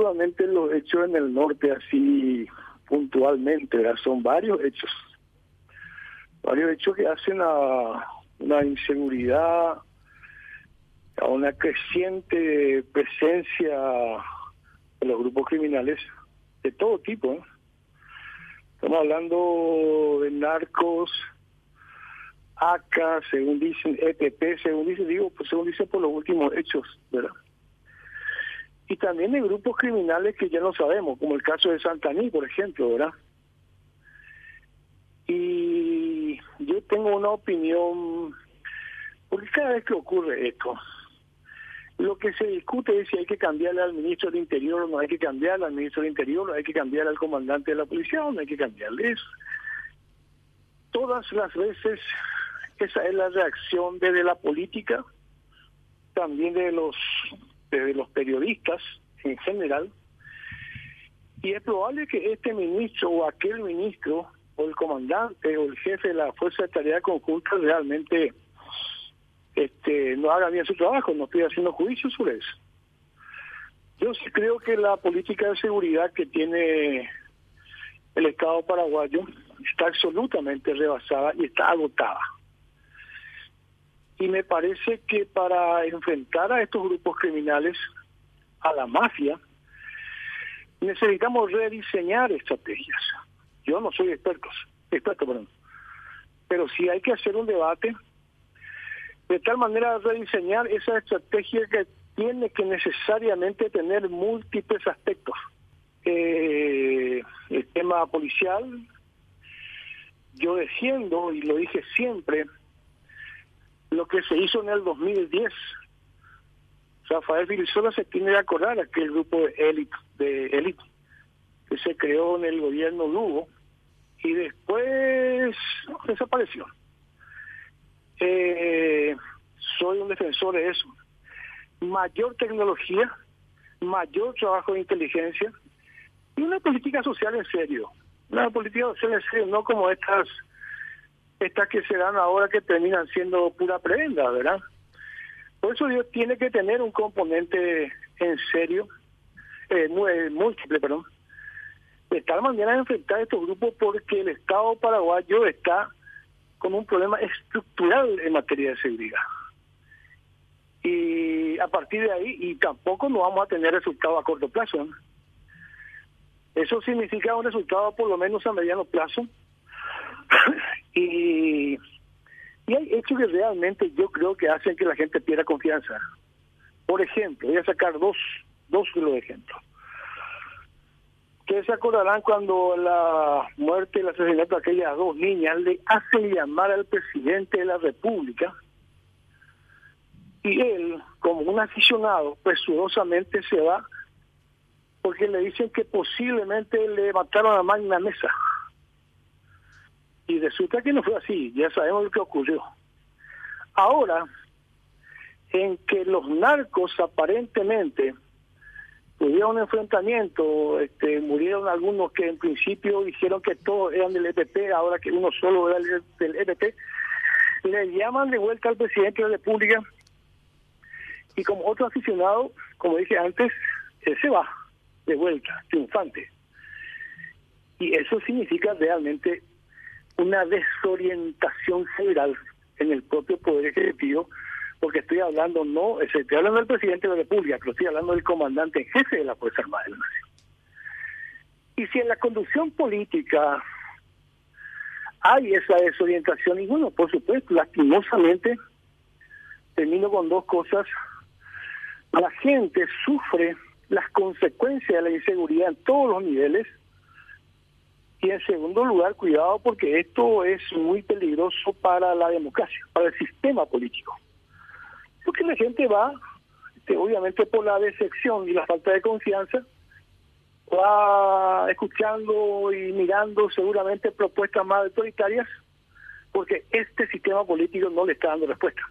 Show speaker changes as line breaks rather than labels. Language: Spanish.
solamente los hechos en el norte así puntualmente, ¿verdad? son varios hechos, varios hechos que hacen a una inseguridad, a una creciente presencia de los grupos criminales de todo tipo. Estamos hablando de narcos, ACA, según dicen, EPP, según dicen, digo, pues según dicen por los últimos hechos, ¿verdad? Y también de grupos criminales que ya no sabemos, como el caso de Santaní, por ejemplo, ¿verdad? Y yo tengo una opinión, porque cada vez que ocurre esto, lo que se discute es si hay que cambiarle al ministro del Interior o no hay que cambiarle al ministro del Interior, o hay que cambiar al comandante de la policía o no hay que cambiarle eso. Todas las veces esa es la reacción desde la política, también de los, de los periodistas en general. Y es probable que este ministro o aquel ministro o el comandante o el jefe de la Fuerza de Tarea Conjunta realmente este, no haga bien su trabajo, no estoy haciendo juicio sobre eso. Yo sí creo que la política de seguridad que tiene el Estado paraguayo está absolutamente rebasada y está agotada y me parece que para enfrentar a estos grupos criminales, a la mafia, necesitamos rediseñar estrategias. Yo no soy experto, experto, perdón, pero sí hay que hacer un debate de tal manera rediseñar esa estrategia que tiene que necesariamente tener múltiples aspectos. Eh, el tema policial, yo defiendo y lo dije siempre, lo que se hizo en el 2010. Rafael Virizola se tiene que acordar aquel grupo de élite, de élite que se creó en el gobierno Lugo y después desapareció. Eh, soy un defensor de eso. Mayor tecnología, mayor trabajo de inteligencia y una política social en serio. Una política social en serio, no como estas estas que se dan ahora que terminan siendo pura prenda, ¿verdad? Por eso Dios tiene que tener un componente en serio, eh, eh, múltiple, perdón, de tal manera de enfrentar a estos grupos porque el Estado paraguayo está con un problema estructural en materia de seguridad. Y a partir de ahí, y tampoco no vamos a tener resultados a corto plazo. Eso significa un resultado por lo menos a mediano plazo y, y hay hechos que realmente yo creo que hacen que la gente pierda confianza. Por ejemplo, voy a sacar dos, dos de los ejemplos. Ustedes se acordarán cuando la muerte y el asesinato de aquellas dos niñas le hacen llamar al presidente de la República y él, como un aficionado, presurosamente se va porque le dicen que posiblemente le mataron a Magna Mesa. Y resulta que no fue así, ya sabemos lo que ocurrió. Ahora, en que los narcos aparentemente tuvieron un enfrentamiento, este, murieron algunos que en principio dijeron que todos eran del EPP, ahora que uno solo era del EPP, le llaman de vuelta al presidente de la República y como otro aficionado, como dije antes, él se va de vuelta, triunfante. Y eso significa realmente una desorientación general en el propio Poder Ejecutivo, porque estoy hablando no, estoy hablando del presidente de la República, pero estoy hablando del comandante jefe de la Fuerza Armada de la Nación. Y si en la conducción política hay esa desorientación, y bueno, por supuesto, lastimosamente, termino con dos cosas, la gente sufre las consecuencias de la inseguridad en todos los niveles, y en segundo lugar, cuidado porque esto es muy peligroso para la democracia, para el sistema político. Porque la gente va, este, obviamente por la decepción y la falta de confianza, va escuchando y mirando seguramente propuestas más autoritarias, porque este sistema político no le está dando respuesta.